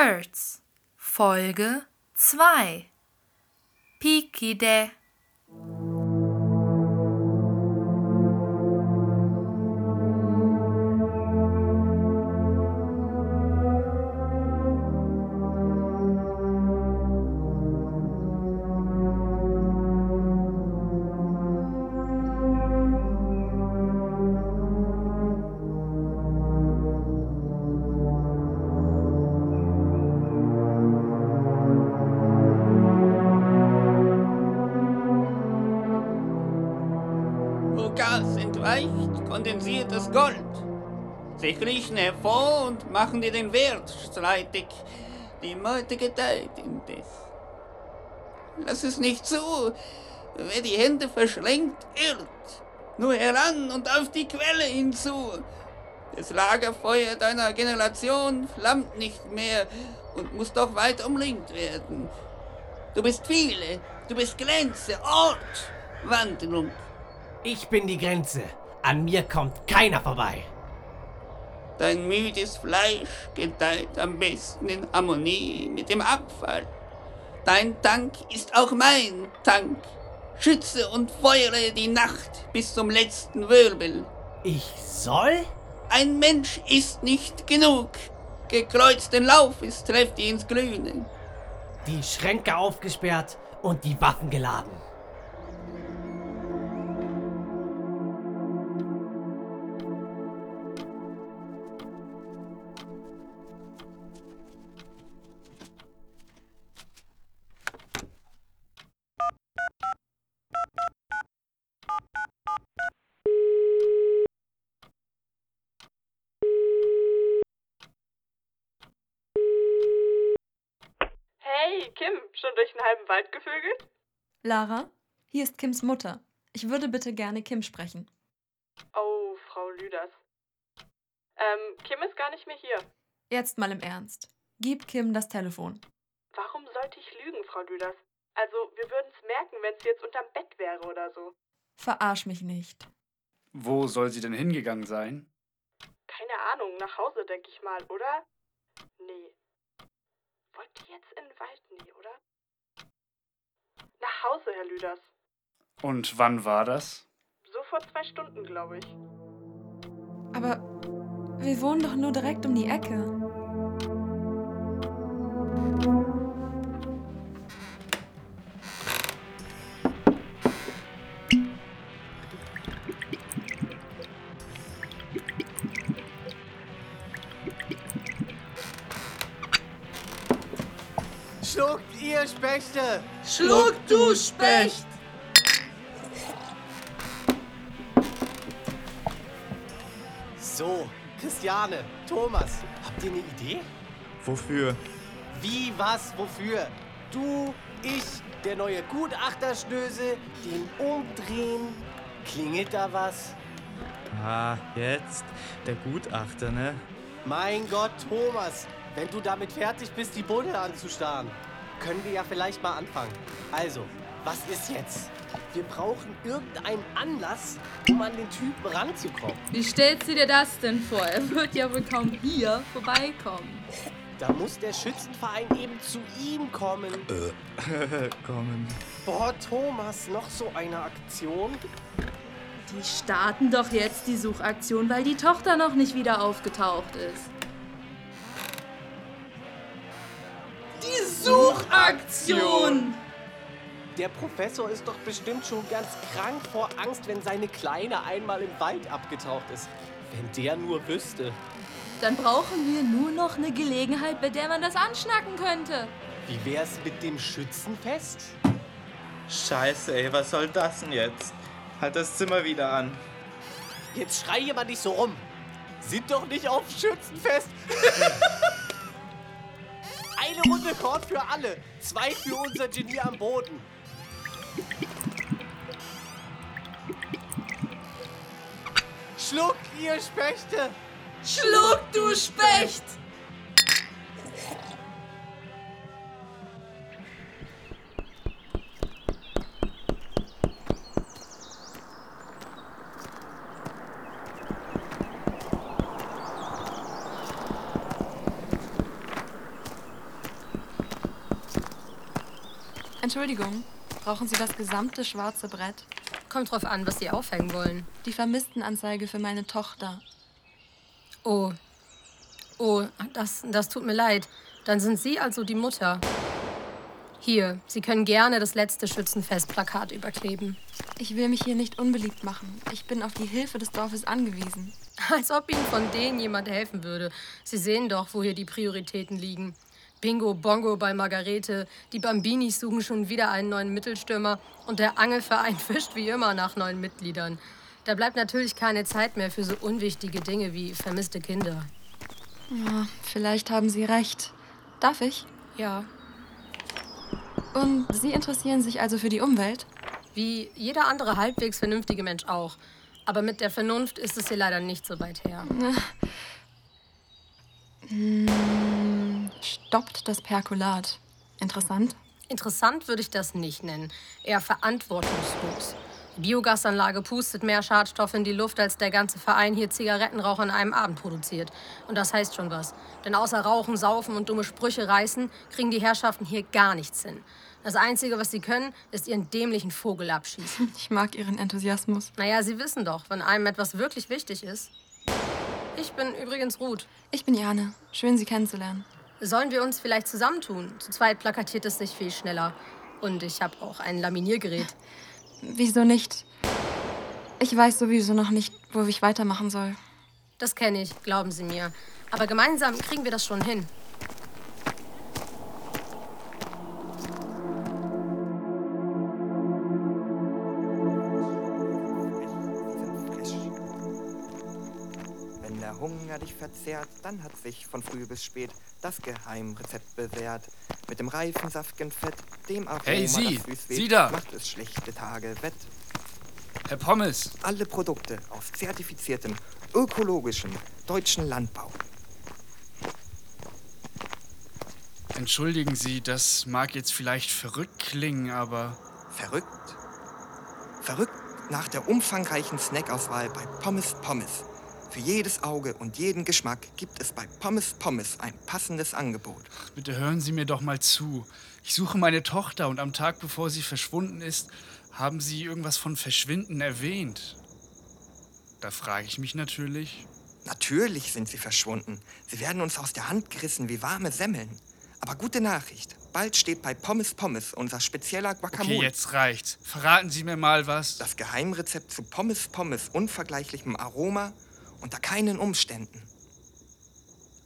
Birds Folge 2 Pikide Gas entweicht kondensiertes Gold. Sie kriechen hervor und machen dir den Wert streitig. Die Meute gedeiht indes. Lass es nicht zu. Wer die Hände verschränkt, irrt. Nur heran und auf die Quelle hinzu. Das Lagerfeuer deiner Generation flammt nicht mehr und muss doch weit umringt werden. Du bist viele, du bist Grenze, Ort, Wandlung. Ich bin die Grenze. An mir kommt keiner vorbei. Dein müdes Fleisch gedeiht am besten in Harmonie mit dem Abfall. Dein Tank ist auch mein Tank. Schütze und feuere die Nacht bis zum letzten Wirbel. Ich soll? Ein Mensch ist nicht genug. Gekreuzten Laufes trefft ihr ins Glühne. Die Schränke aufgesperrt und die Waffen geladen. Den halben Wald gevögelt? Lara, hier ist Kims Mutter. Ich würde bitte gerne Kim sprechen. Oh, Frau Lüders. Ähm, Kim ist gar nicht mehr hier. Jetzt mal im Ernst. Gib Kim das Telefon. Warum sollte ich lügen, Frau Lüders? Also, wir würden es merken, wenn sie jetzt unterm Bett wäre oder so. Verarsch mich nicht. Wo soll sie denn hingegangen sein? Keine Ahnung, nach Hause, denke ich mal, oder? Nee. Wollt ihr jetzt in den Wald? Nee, oder? Nach Hause, Herr Lüders. Und wann war das? So vor zwei Stunden, glaube ich. Aber wir wohnen doch nur direkt um die Ecke. Schluckt ihr Spechte! Schluck, du Specht! So, Christiane, Thomas, habt ihr eine Idee? Wofür? Wie, was, wofür? Du, ich, der neue Gutachterschnösel, den umdrehen. Klingelt da was? Ah, jetzt. Der Gutachter, ne? Mein Gott, Thomas, wenn du damit fertig bist, die Buddel anzustarren, können wir ja vielleicht mal anfangen. Also, was ist jetzt? Wir brauchen irgendeinen Anlass, um an den Typen ranzukommen. Wie stellst du dir das denn vor? Er wird ja wohl kaum hier vorbeikommen. Da muss der Schützenverein eben zu ihm kommen. Kommen. Boah, Thomas, noch so eine Aktion? Die starten doch jetzt die Suchaktion, weil die Tochter noch nicht wieder aufgetaucht ist. Suchaktion! Der Professor ist doch bestimmt schon ganz krank vor Angst, wenn seine Kleine einmal im Wald abgetaucht ist. Wenn der nur wüsste. Dann brauchen wir nur noch eine Gelegenheit, bei der man das anschnacken könnte. Wie wär's mit dem Schützenfest? Scheiße, ey, was soll das denn jetzt? Halt das Zimmer wieder an. Jetzt schrei mal nicht so rum. Sind doch nicht auf Schützenfest. Eine Runde Kord für alle. Zwei für unser Genie am Boden. Schluck, ihr Spechte! Schluck, du Specht! Entschuldigung, brauchen Sie das gesamte schwarze Brett? Kommt drauf an, was Sie aufhängen wollen. Die Vermisstenanzeige für meine Tochter. Oh. Oh, das, das tut mir leid. Dann sind Sie also die Mutter. Hier, Sie können gerne das letzte Schützenfestplakat überkleben. Ich will mich hier nicht unbeliebt machen. Ich bin auf die Hilfe des Dorfes angewiesen. Als ob Ihnen von denen jemand helfen würde. Sie sehen doch, wo hier die Prioritäten liegen. Bingo Bongo bei Margarete, die Bambinis suchen schon wieder einen neuen Mittelstürmer und der Angelverein fischt wie immer nach neuen Mitgliedern. Da bleibt natürlich keine Zeit mehr für so unwichtige Dinge wie vermisste Kinder. Ja, vielleicht haben Sie recht. Darf ich? Ja. Und Sie interessieren sich also für die Umwelt? Wie jeder andere halbwegs vernünftige Mensch auch. Aber mit der Vernunft ist es hier leider nicht so weit her. Hm, stoppt das Perkulat. Interessant. Interessant würde ich das nicht nennen. Eher verantwortungslos. Die Biogasanlage pustet mehr Schadstoffe in die Luft, als der ganze Verein hier Zigarettenrauch an einem Abend produziert. Und das heißt schon was. Denn außer Rauchen, Saufen und dumme Sprüche reißen, kriegen die Herrschaften hier gar nichts hin. Das Einzige, was sie können, ist ihren dämlichen Vogel abschießen. Ich mag Ihren Enthusiasmus. Naja, Sie wissen doch, wenn einem etwas wirklich wichtig ist. Ich bin übrigens Ruth. Ich bin Jane. Schön, Sie kennenzulernen. Sollen wir uns vielleicht zusammentun? Zu zweit plakatiert es sich viel schneller. Und ich habe auch ein Laminiergerät. Wieso nicht? Ich weiß sowieso noch nicht, wo ich weitermachen soll. Das kenne ich, glauben Sie mir. Aber gemeinsam kriegen wir das schon hin. Verzehrt, dann hat sich von früh bis spät das Geheimrezept bewährt. Mit dem reifen, saftigen Fett, dem Aroma, Hey, Sie! das süß weht, Sie da! macht es schlechte Tage wett. Herr Pommes! Alle Produkte aus zertifiziertem, ökologischen, deutschen Landbau. Entschuldigen Sie, das mag jetzt vielleicht verrückt klingen, aber Verrückt? Verrückt nach der umfangreichen Snackauswahl bei Pommes Pommes. Für jedes Auge und jeden Geschmack gibt es bei Pommes Pommes ein passendes Angebot. bitte hören Sie mir doch mal zu. Ich suche meine Tochter und am Tag, bevor sie verschwunden ist, haben Sie irgendwas von Verschwinden erwähnt. Da frage ich mich natürlich. Natürlich sind sie verschwunden. Sie werden uns aus der Hand gerissen wie warme Semmeln. Aber gute Nachricht. Bald steht bei Pommes Pommes unser spezieller Guacamole. Okay, jetzt reicht's. Verraten Sie mir mal was. Das Geheimrezept zu Pommes Pommes unvergleichlichem Aroma unter keinen Umständen.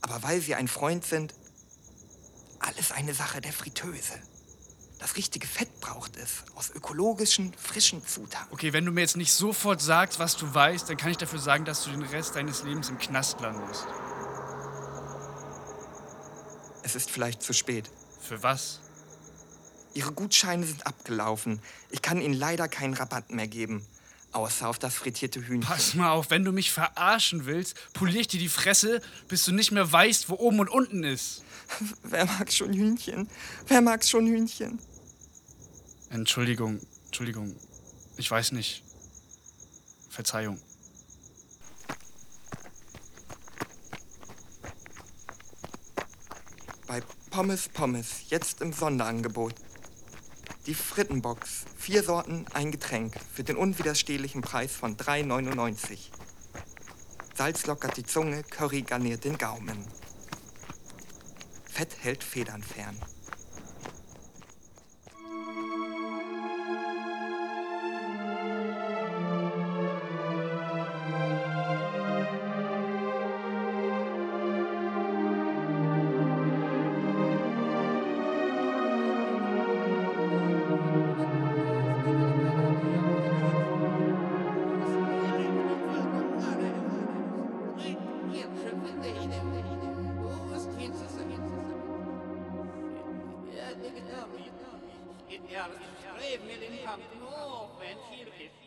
Aber weil Sie ein Freund sind, alles eine Sache der Fritteuse. Das richtige Fett braucht es, aus ökologischen, frischen Zutaten. Okay, wenn du mir jetzt nicht sofort sagst, was du weißt, dann kann ich dafür sagen, dass du den Rest deines Lebens im Knast landest. Es ist vielleicht zu spät. Für was? Ihre Gutscheine sind abgelaufen. Ich kann Ihnen leider keinen Rabatt mehr geben. Außer auf das frittierte Hühnchen. Pass mal auf, wenn du mich verarschen willst, polier ich dir die Fresse, bis du nicht mehr weißt, wo oben und unten ist. Wer mag schon Hühnchen? Wer mag schon Hühnchen? Entschuldigung, Entschuldigung. Ich weiß nicht. Verzeihung. Bei Pommes Pommes, jetzt im Sonderangebot. Die Frittenbox, vier Sorten, ein Getränk, für den unwiderstehlichen Preis von 3,99. Salz lockert die Zunge, Curry garniert den Gaumen. Fett hält Federn fern. Ja, streef mir den Kampf hoch, wenn ist. Luchs